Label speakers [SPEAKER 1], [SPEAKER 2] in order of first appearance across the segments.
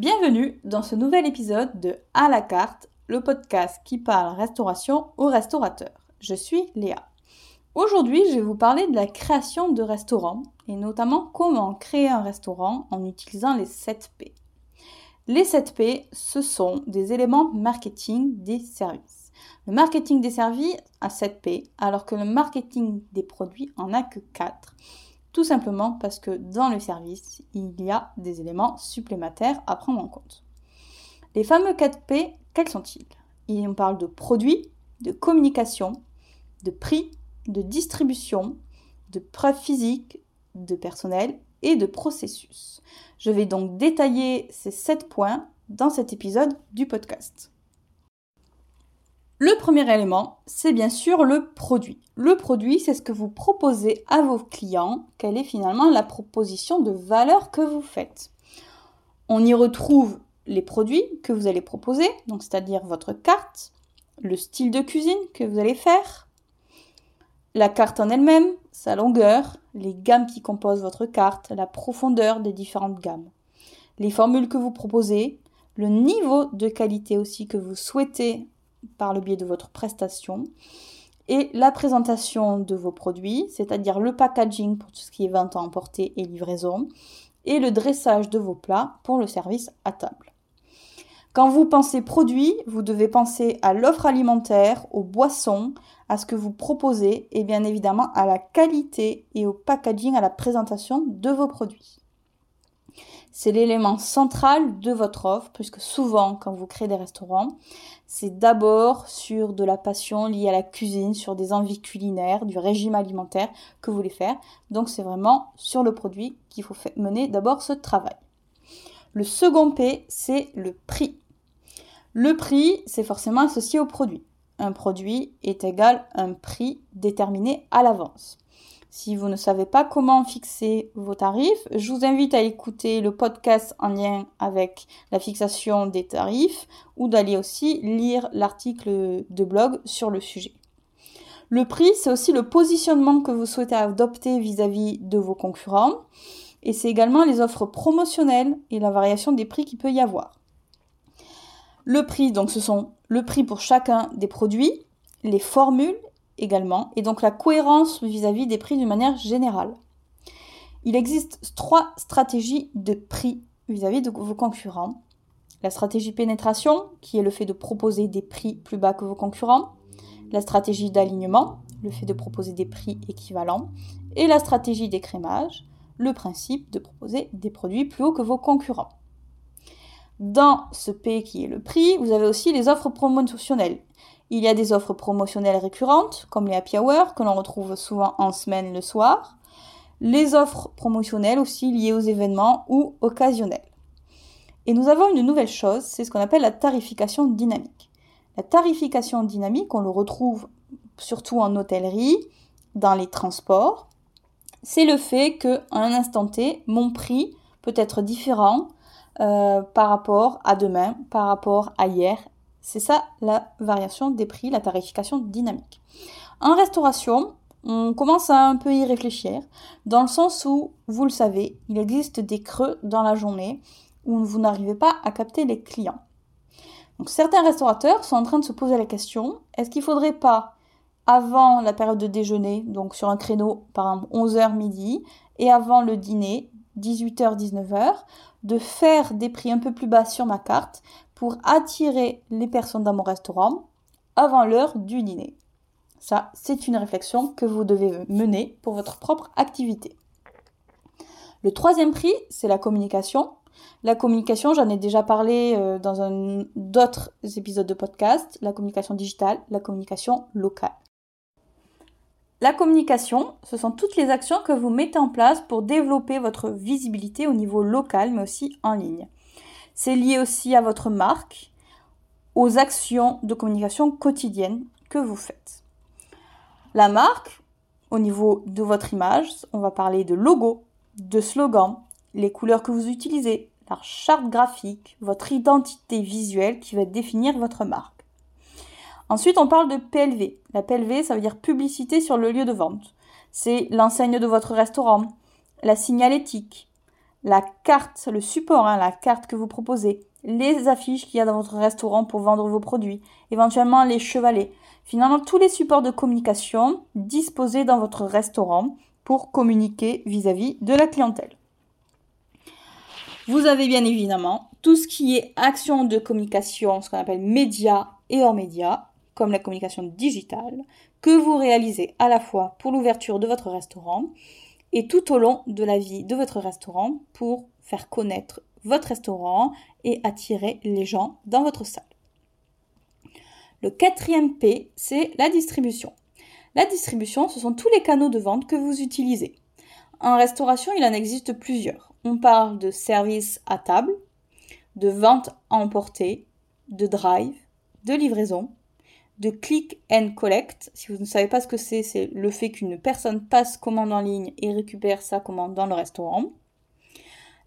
[SPEAKER 1] Bienvenue dans ce nouvel épisode de À la carte, le podcast qui parle restauration aux restaurateurs. Je suis Léa. Aujourd'hui, je vais vous parler de la création de restaurants et notamment comment créer un restaurant en utilisant les 7 P. Les 7 P, ce sont des éléments marketing des services. Le marketing des services a 7 P alors que le marketing des produits en a que 4 tout simplement parce que dans le service, il y a des éléments supplémentaires à prendre en compte. Les fameux 4P, quels sont-ils? On parle de produits, de communication, de prix, de distribution, de preuves physiques, de personnel et de processus. Je vais donc détailler ces 7 points dans cet épisode du podcast. Le premier élément, c'est bien sûr le produit. Le produit, c'est ce que vous proposez à vos clients, quelle est finalement la proposition de valeur que vous faites? On y retrouve les produits que vous allez proposer, donc c'est-à-dire votre carte, le style de cuisine que vous allez faire, la carte en elle-même, sa longueur, les gammes qui composent votre carte, la profondeur des différentes gammes, les formules que vous proposez, le niveau de qualité aussi que vous souhaitez par le biais de votre prestation et la présentation de vos produits, c'est-à-dire le packaging pour tout ce qui est vente à emporter et livraison, et le dressage de vos plats pour le service à table. Quand vous pensez produit, vous devez penser à l'offre alimentaire, aux boissons, à ce que vous proposez et bien évidemment à la qualité et au packaging, à la présentation de vos produits. C'est l'élément central de votre offre, puisque souvent, quand vous créez des restaurants, c'est d'abord sur de la passion liée à la cuisine, sur des envies culinaires, du régime alimentaire que vous voulez faire. Donc c'est vraiment sur le produit qu'il faut mener d'abord ce travail. Le second P, c'est le prix. Le prix, c'est forcément associé au produit. Un produit est égal à un prix déterminé à l'avance. Si vous ne savez pas comment fixer vos tarifs, je vous invite à écouter le podcast en lien avec la fixation des tarifs ou d'aller aussi lire l'article de blog sur le sujet. Le prix, c'est aussi le positionnement que vous souhaitez adopter vis-à-vis de vos concurrents et c'est également les offres promotionnelles et la variation des prix qu'il peut y avoir. Le prix, donc ce sont le prix pour chacun des produits, les formules également, et donc la cohérence vis-à-vis des prix d'une manière générale. Il existe trois stratégies de prix vis-à-vis de vos concurrents. La stratégie pénétration, qui est le fait de proposer des prix plus bas que vos concurrents. La stratégie d'alignement, le fait de proposer des prix équivalents. Et la stratégie d'écrémage, le principe de proposer des produits plus hauts que vos concurrents. Dans ce P qui est le prix, vous avez aussi les offres promotionnelles. Il y a des offres promotionnelles récurrentes, comme les happy hour, que l'on retrouve souvent en semaine le soir. Les offres promotionnelles aussi liées aux événements ou occasionnelles. Et nous avons une nouvelle chose, c'est ce qu'on appelle la tarification dynamique. La tarification dynamique, on le retrouve surtout en hôtellerie, dans les transports. C'est le fait qu'à un instant T, mon prix peut être différent euh, par rapport à demain, par rapport à hier, c'est ça la variation des prix, la tarification dynamique. En restauration, on commence à un peu y réfléchir, dans le sens où, vous le savez, il existe des creux dans la journée où vous n'arrivez pas à capter les clients. Certains restaurateurs sont en train de se poser la question, est-ce qu'il ne faudrait pas, avant la période de déjeuner, donc sur un créneau par exemple 11h midi, et avant le dîner, 18h, 19h, de faire des prix un peu plus bas sur ma carte pour attirer les personnes dans mon restaurant avant l'heure du dîner. Ça, c'est une réflexion que vous devez mener pour votre propre activité. Le troisième prix, c'est la communication. La communication, j'en ai déjà parlé euh, dans d'autres épisodes de podcast, la communication digitale, la communication locale. La communication, ce sont toutes les actions que vous mettez en place pour développer votre visibilité au niveau local, mais aussi en ligne. C'est lié aussi à votre marque, aux actions de communication quotidiennes que vous faites. La marque, au niveau de votre image, on va parler de logo, de slogan, les couleurs que vous utilisez, la charte graphique, votre identité visuelle qui va définir votre marque. Ensuite, on parle de PLV. La PLV, ça veut dire publicité sur le lieu de vente. C'est l'enseigne de votre restaurant, la signalétique, la carte, le support, hein, la carte que vous proposez, les affiches qu'il y a dans votre restaurant pour vendre vos produits, éventuellement les chevalets. Finalement, tous les supports de communication disposés dans votre restaurant pour communiquer vis-à-vis de la clientèle. Vous avez bien évidemment tout ce qui est action de communication, ce qu'on appelle médias et hors médias, comme la communication digitale, que vous réalisez à la fois pour l'ouverture de votre restaurant et tout au long de la vie de votre restaurant pour faire connaître votre restaurant et attirer les gens dans votre salle. Le quatrième P, c'est la distribution. La distribution, ce sont tous les canaux de vente que vous utilisez. En restauration, il en existe plusieurs. On parle de service à table, de vente à emporter, de drive, de livraison, de click and collect. Si vous ne savez pas ce que c'est, c'est le fait qu'une personne passe commande en ligne et récupère sa commande dans le restaurant.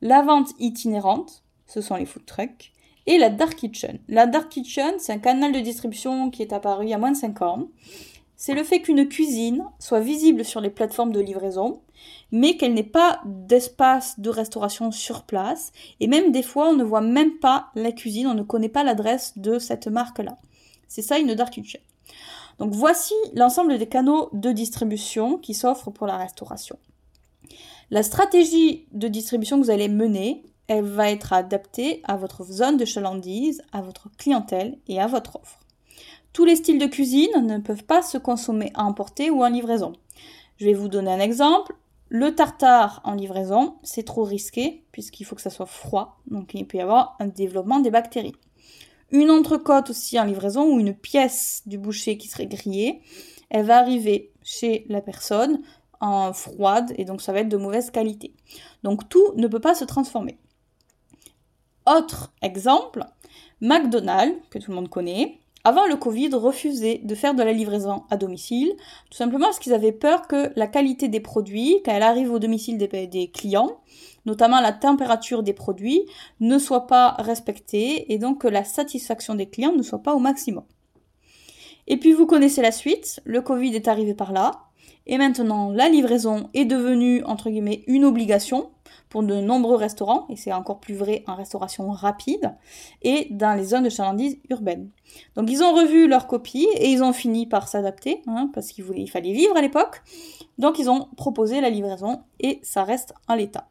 [SPEAKER 1] La vente itinérante, ce sont les food trucks. Et la dark kitchen. La dark kitchen, c'est un canal de distribution qui est apparu il y a moins de 5 ans. C'est le fait qu'une cuisine soit visible sur les plateformes de livraison, mais qu'elle n'ait pas d'espace de restauration sur place. Et même des fois, on ne voit même pas la cuisine, on ne connaît pas l'adresse de cette marque-là. C'est ça une dark kitchen. Donc voici l'ensemble des canaux de distribution qui s'offrent pour la restauration. La stratégie de distribution que vous allez mener, elle va être adaptée à votre zone de chalandise, à votre clientèle et à votre offre. Tous les styles de cuisine ne peuvent pas se consommer à emporter ou en livraison. Je vais vous donner un exemple. Le tartare en livraison, c'est trop risqué puisqu'il faut que ça soit froid, donc il peut y avoir un développement des bactéries une entrecôte aussi en livraison ou une pièce du boucher qui serait grillée, elle va arriver chez la personne en froide et donc ça va être de mauvaise qualité. Donc tout ne peut pas se transformer. Autre exemple, McDonald's, que tout le monde connaît, avant le Covid, refusait de faire de la livraison à domicile, tout simplement parce qu'ils avaient peur que la qualité des produits, quand elle arrive au domicile des clients, notamment la température des produits, ne soit pas respectée et donc que la satisfaction des clients ne soit pas au maximum. Et puis vous connaissez la suite, le Covid est arrivé par là, et maintenant la livraison est devenue entre guillemets une obligation pour de nombreux restaurants, et c'est encore plus vrai en restauration rapide, et dans les zones de chalandise urbaines. Donc ils ont revu leur copie et ils ont fini par s'adapter, hein, parce qu'il il fallait vivre à l'époque. Donc ils ont proposé la livraison et ça reste en l'état.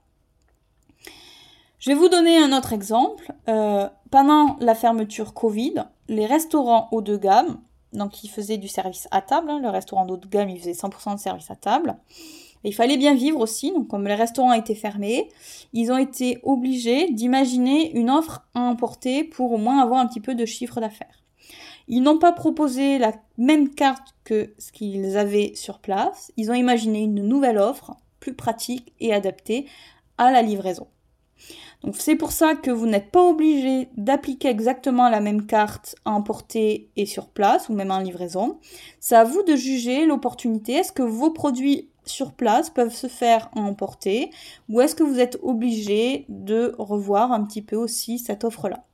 [SPEAKER 1] Je vais vous donner un autre exemple. Euh, pendant la fermeture Covid, les restaurants haut de gamme, donc ils faisaient du service à table, hein, le restaurant haut de gamme, il faisait 100% de service à table. il fallait bien vivre aussi, donc comme les restaurants étaient fermés, ils ont été obligés d'imaginer une offre à emporter pour au moins avoir un petit peu de chiffre d'affaires. Ils n'ont pas proposé la même carte que ce qu'ils avaient sur place, ils ont imaginé une nouvelle offre, plus pratique et adaptée à la livraison. Donc c'est pour ça que vous n'êtes pas obligé d'appliquer exactement la même carte à emporter et sur place ou même en livraison. C'est à vous de juger l'opportunité. Est-ce que vos produits sur place peuvent se faire en emporter ou est-ce que vous êtes obligé de revoir un petit peu aussi cette offre-là?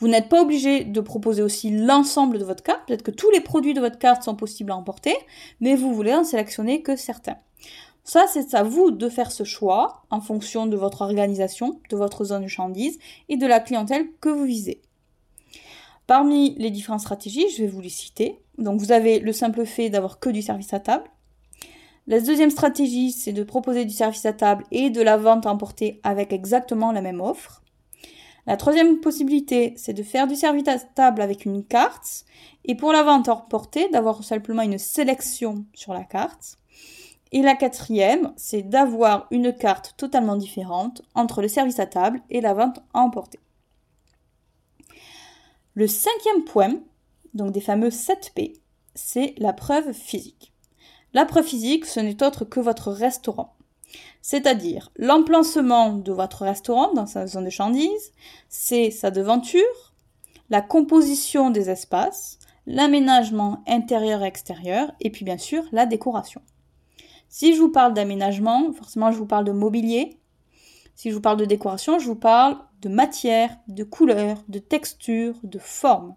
[SPEAKER 1] Vous n'êtes pas obligé de proposer aussi l'ensemble de votre carte. Peut-être que tous les produits de votre carte sont possibles à emporter, mais vous voulez en sélectionner que certains. Ça, c'est à vous de faire ce choix en fonction de votre organisation, de votre zone de chandise et de la clientèle que vous visez. Parmi les différentes stratégies, je vais vous les citer. Donc vous avez le simple fait d'avoir que du service à table. La deuxième stratégie, c'est de proposer du service à table et de la vente à emporter avec exactement la même offre. La troisième possibilité, c'est de faire du service à table avec une carte et pour la vente à emporter, d'avoir simplement une sélection sur la carte. Et la quatrième, c'est d'avoir une carte totalement différente entre le service à table et la vente à emporter. Le cinquième point, donc des fameux 7P, c'est la preuve physique. La preuve physique, ce n'est autre que votre restaurant. C'est-à-dire l'emplacement de votre restaurant dans sa zone de chandise, c'est sa devanture, la composition des espaces, l'aménagement intérieur et extérieur, et puis bien sûr la décoration. Si je vous parle d'aménagement, forcément je vous parle de mobilier. Si je vous parle de décoration, je vous parle de matière, de couleur, de texture, de forme.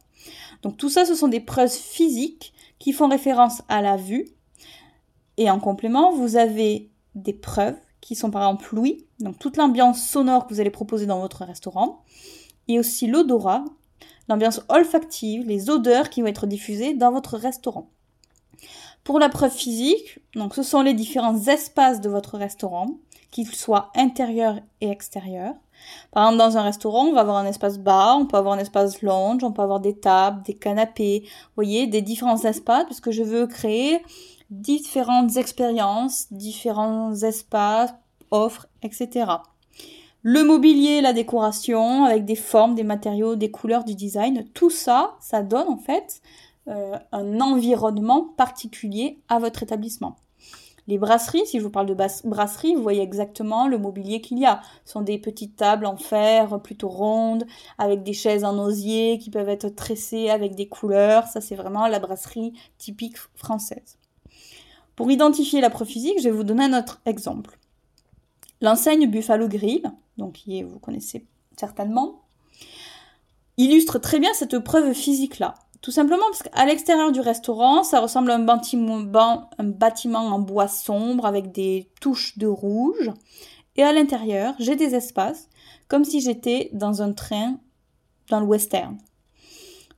[SPEAKER 1] Donc tout ça, ce sont des preuves physiques qui font référence à la vue. Et en complément, vous avez des preuves qui sont par exemple l'ouïe, donc toute l'ambiance sonore que vous allez proposer dans votre restaurant, et aussi l'odorat, l'ambiance olfactive, les odeurs qui vont être diffusées dans votre restaurant. Pour la preuve physique, donc ce sont les différents espaces de votre restaurant, qu'ils soient intérieurs et extérieurs. Par exemple, dans un restaurant, on va avoir un espace bar, on peut avoir un espace lounge, on peut avoir des tables, des canapés, vous voyez, des différents espaces, parce que je veux créer différentes expériences, différents espaces, offres, etc. Le mobilier, la décoration, avec des formes, des matériaux, des couleurs, du design, tout ça, ça donne en fait euh, un environnement particulier à votre établissement. Les brasseries, si je vous parle de brasserie, vous voyez exactement le mobilier qu'il y a. Ce sont des petites tables en fer plutôt rondes, avec des chaises en osier qui peuvent être tressées avec des couleurs. Ça, c'est vraiment la brasserie typique française. Pour identifier la physique, je vais vous donner un autre exemple. L'enseigne Buffalo Grill, donc qui vous connaissez certainement, illustre très bien cette preuve physique-là. Tout simplement parce qu'à l'extérieur du restaurant, ça ressemble à un bâtiment, en bois sombre avec des touches de rouge. Et à l'intérieur, j'ai des espaces comme si j'étais dans un train dans le western.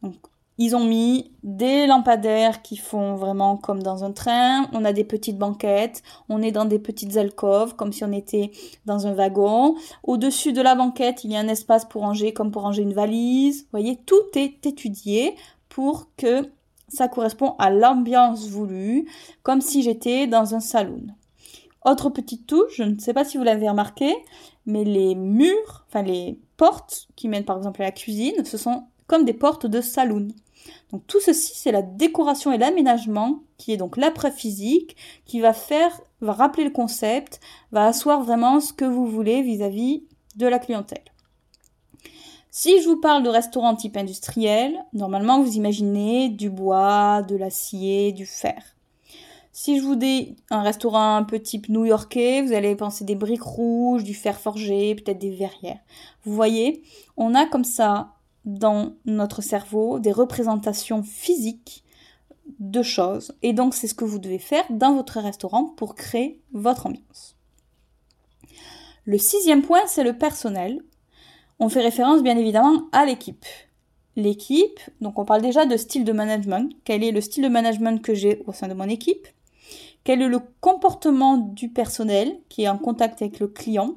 [SPEAKER 1] Donc, ils ont mis des lampadaires qui font vraiment comme dans un train. On a des petites banquettes. On est dans des petites alcôves comme si on était dans un wagon. Au-dessus de la banquette, il y a un espace pour ranger comme pour ranger une valise. Vous voyez, tout est étudié pour que ça correspond à l'ambiance voulue, comme si j'étais dans un saloon. Autre petite touche, je ne sais pas si vous l'avez remarqué, mais les murs, enfin les portes qui mènent par exemple à la cuisine, ce sont comme des portes de saloon. Donc tout ceci, c'est la décoration et l'aménagement qui est donc la preuve physique, qui va faire, va rappeler le concept, va asseoir vraiment ce que vous voulez vis-à-vis de la clientèle. Si je vous parle de restaurant type industriel, normalement vous imaginez du bois, de l'acier, du fer. Si je vous dis un restaurant un peu type new-yorkais, vous allez penser des briques rouges, du fer forgé, peut-être des verrières. Vous voyez, on a comme ça dans notre cerveau des représentations physiques de choses. Et donc c'est ce que vous devez faire dans votre restaurant pour créer votre ambiance. Le sixième point, c'est le personnel. On fait référence bien évidemment à l'équipe. L'équipe, donc on parle déjà de style de management. Quel est le style de management que j'ai au sein de mon équipe? Quel est le comportement du personnel qui est en contact avec le client?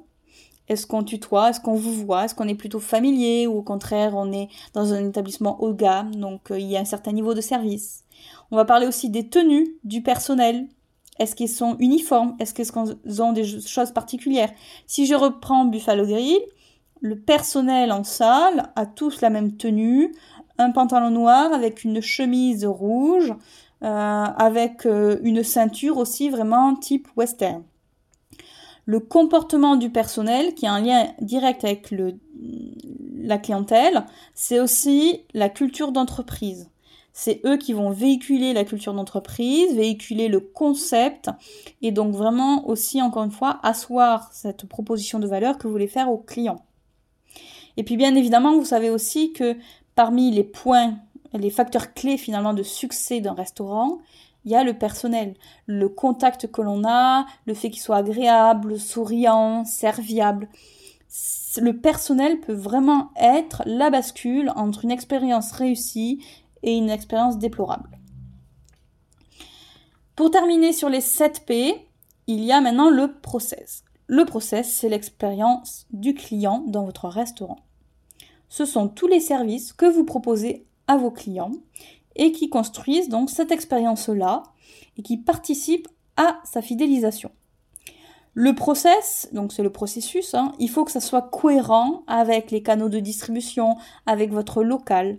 [SPEAKER 1] Est-ce qu'on tutoie? Est-ce qu'on vous voit? Est-ce qu'on est plutôt familier ou au contraire on est dans un établissement haut de gamme donc euh, il y a un certain niveau de service? On va parler aussi des tenues du personnel. Est-ce qu'ils sont uniformes? Est-ce qu'ils ont des choses particulières? Si je reprends Buffalo Grill, le personnel en salle a tous la même tenue, un pantalon noir avec une chemise rouge, euh, avec euh, une ceinture aussi vraiment type western le comportement du personnel, qui a un lien direct avec le, la clientèle, c'est aussi la culture d'entreprise. C'est eux qui vont véhiculer la culture d'entreprise, véhiculer le concept et donc vraiment aussi, encore une fois, asseoir cette proposition de valeur que vous voulez faire aux clients. Et puis bien évidemment, vous savez aussi que parmi les points, les facteurs clés finalement de succès d'un restaurant, il y a le personnel, le contact que l'on a, le fait qu'il soit agréable, souriant, serviable. Le personnel peut vraiment être la bascule entre une expérience réussie et une expérience déplorable. Pour terminer sur les 7 P, il y a maintenant le process. Le process, c'est l'expérience du client dans votre restaurant. Ce sont tous les services que vous proposez à vos clients et qui construisent donc cette expérience-là et qui participent à sa fidélisation. Le process, donc c'est le processus, hein, il faut que ça soit cohérent avec les canaux de distribution, avec votre local.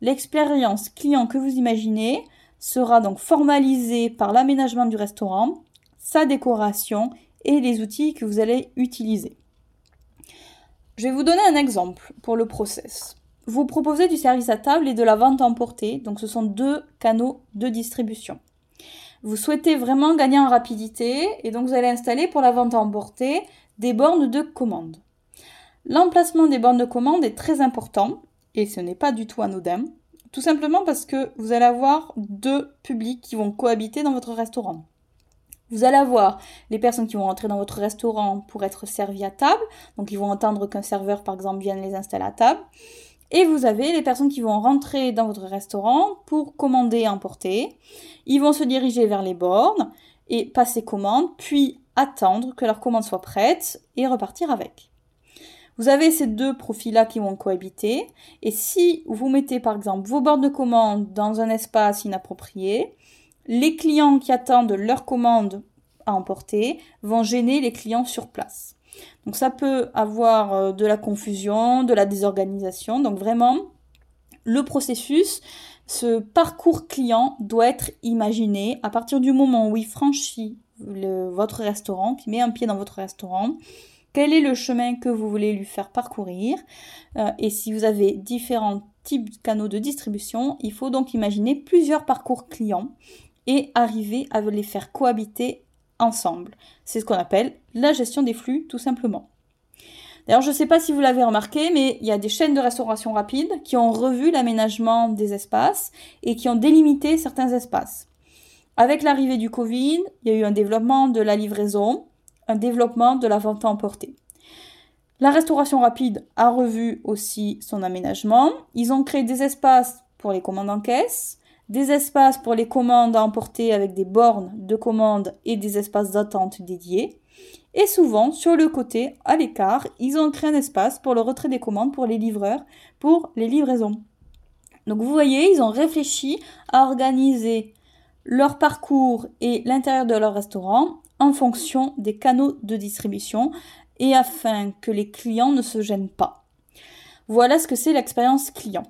[SPEAKER 1] L'expérience client que vous imaginez sera donc formalisée par l'aménagement du restaurant, sa décoration et les outils que vous allez utiliser. Je vais vous donner un exemple pour le process. Vous proposez du service à table et de la vente à emporter, donc ce sont deux canaux de distribution. Vous souhaitez vraiment gagner en rapidité et donc vous allez installer pour la vente à emporter des bornes de commande. L'emplacement des bornes de commande est très important et ce n'est pas du tout anodin, tout simplement parce que vous allez avoir deux publics qui vont cohabiter dans votre restaurant. Vous allez avoir les personnes qui vont rentrer dans votre restaurant pour être servies à table, donc ils vont entendre qu'un serveur par exemple vienne les installer à table. Et vous avez les personnes qui vont rentrer dans votre restaurant pour commander et emporter. Ils vont se diriger vers les bornes et passer commande, puis attendre que leur commande soit prête et repartir avec. Vous avez ces deux profils-là qui vont cohabiter. Et si vous mettez par exemple vos bornes de commande dans un espace inapproprié, les clients qui attendent leur commande à emporter vont gêner les clients sur place. Donc ça peut avoir euh, de la confusion, de la désorganisation. Donc vraiment, le processus, ce parcours client doit être imaginé à partir du moment où il franchit votre restaurant, qui met un pied dans votre restaurant, quel est le chemin que vous voulez lui faire parcourir? Euh, et si vous avez différents types de canaux de distribution, il faut donc imaginer plusieurs parcours clients et arriver à les faire cohabiter ensemble. C'est ce qu'on appelle la gestion des flux, tout simplement. D'ailleurs, je ne sais pas si vous l'avez remarqué, mais il y a des chaînes de restauration rapide qui ont revu l'aménagement des espaces et qui ont délimité certains espaces. Avec l'arrivée du Covid, il y a eu un développement de la livraison, un développement de la vente à emporter. La restauration rapide a revu aussi son aménagement. Ils ont créé des espaces pour les commandes en caisse, des espaces pour les commandes à emporter avec des bornes de commande et des espaces d'attente dédiés. Et souvent, sur le côté, à l'écart, ils ont créé un espace pour le retrait des commandes pour les livreurs, pour les livraisons. Donc vous voyez, ils ont réfléchi à organiser leur parcours et l'intérieur de leur restaurant en fonction des canaux de distribution et afin que les clients ne se gênent pas. Voilà ce que c'est l'expérience client.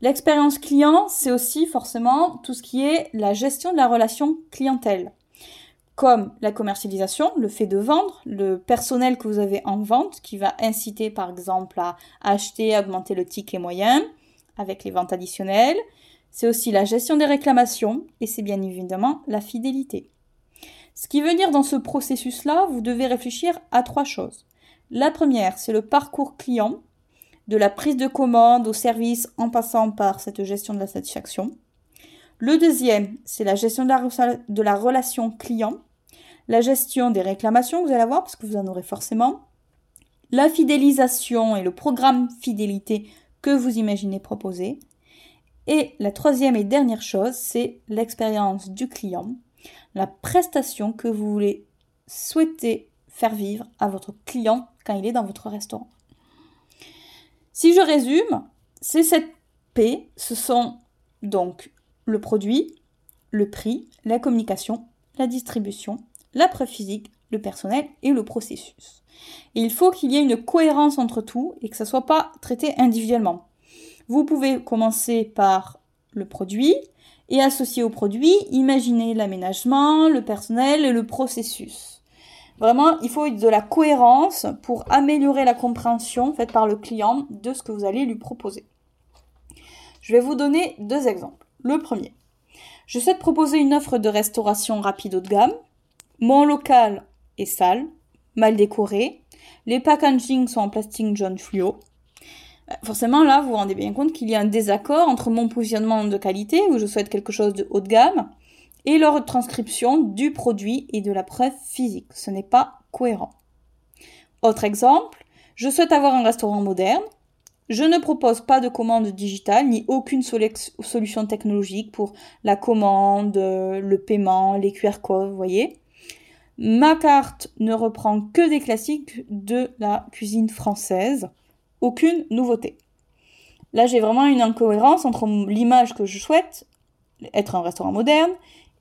[SPEAKER 1] L'expérience client, c'est aussi forcément tout ce qui est la gestion de la relation clientèle, comme la commercialisation, le fait de vendre, le personnel que vous avez en vente, qui va inciter par exemple à acheter, augmenter le ticket moyen avec les ventes additionnelles. C'est aussi la gestion des réclamations et c'est bien évidemment la fidélité. Ce qui veut dire dans ce processus-là, vous devez réfléchir à trois choses. La première, c'est le parcours client, de la prise de commande au service en passant par cette gestion de la satisfaction. Le deuxième, c'est la gestion de la, relation client, la gestion des réclamations, vous allez avoir, parce que vous en aurez forcément, la fidélisation et le programme fidélité que vous imaginez proposer. Et la troisième et dernière chose, c'est l'expérience du client, la prestation que vous voulez souhaiter faire vivre à votre client quand il est dans votre restaurant. Si je résume, ces 7 P, ce sont donc le produit, le prix, la communication, la distribution, la preuve physique, le personnel et le processus. il faut qu'il y ait une cohérence entre tout et que ça ne soit pas traité individuellement. Vous pouvez commencer par le produit et associer au produit, imaginer l'aménagement, le personnel et le processus. Vraiment, il faut de la cohérence pour améliorer la compréhension faite par le client de ce que vous allez lui proposer. Je vais vous donner deux exemples. Le premier, je souhaite proposer une offre de restauration rapide haut de gamme. Mon local est sale, mal décoré. Les packaging sont en plastique jaune fluo. Euh, forcément, là, vous vous rendez bien compte qu'il y a un désaccord entre mon positionnement de qualité, où je souhaite quelque chose de haut de gamme, et leur transcription du produit et de la preuve physique. Ce n'est pas cohérent. Autre exemple, je souhaite avoir un restaurant moderne. Je ne propose pas de commande digitale ni aucune solution technologique pour la commande, le paiement, les QR codes, voyez. Ma carte ne reprend que des classiques de la cuisine française. Aucune nouveauté. Là, j'ai vraiment une incohérence entre l'image que je souhaite, être un restaurant moderne,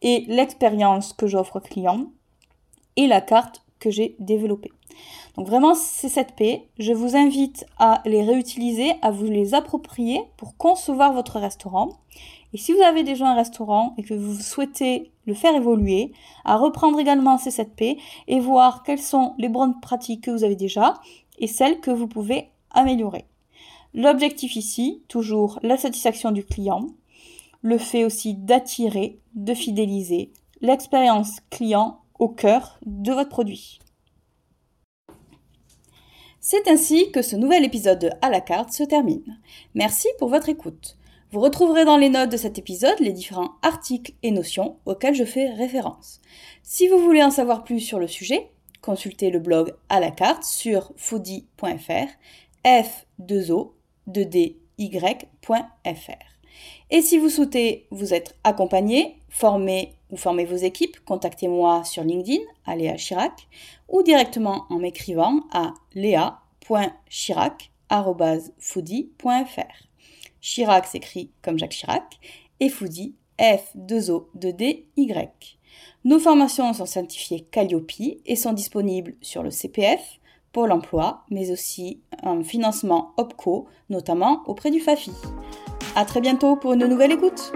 [SPEAKER 1] et l'expérience que j'offre client et la carte que j'ai développée. Donc vraiment, ces 7 P, je vous invite à les réutiliser, à vous les approprier pour concevoir votre restaurant. Et si vous avez déjà un restaurant et que vous souhaitez le faire évoluer, à reprendre également ces 7 P et voir quelles sont les bonnes pratiques que vous avez déjà et celles que vous pouvez améliorer. L'objectif ici, toujours la satisfaction du client, le fait aussi d'attirer, de fidéliser l'expérience client au cœur de votre produit. C'est ainsi que ce nouvel épisode de À la carte se termine. Merci pour votre écoute. Vous retrouverez dans les notes de cet épisode les différents articles et notions auxquels je fais référence. Si vous voulez en savoir plus sur le sujet, consultez le blog à la carte sur foodie.fr, f2o 2dy.fr. Et si vous souhaitez vous être accompagné, formé ou former vos équipes, contactez-moi sur LinkedIn à Léa Chirac ou directement en m'écrivant à léa.chirac.foodie.fr. Chirac s'écrit comme Jacques Chirac et Foodie F2O2DY. Nos formations sont certifiées Calliope et sont disponibles sur le CPF, Pôle emploi, mais aussi un financement OPCO, notamment auprès du FAFI. A très bientôt pour une nouvelle écoute!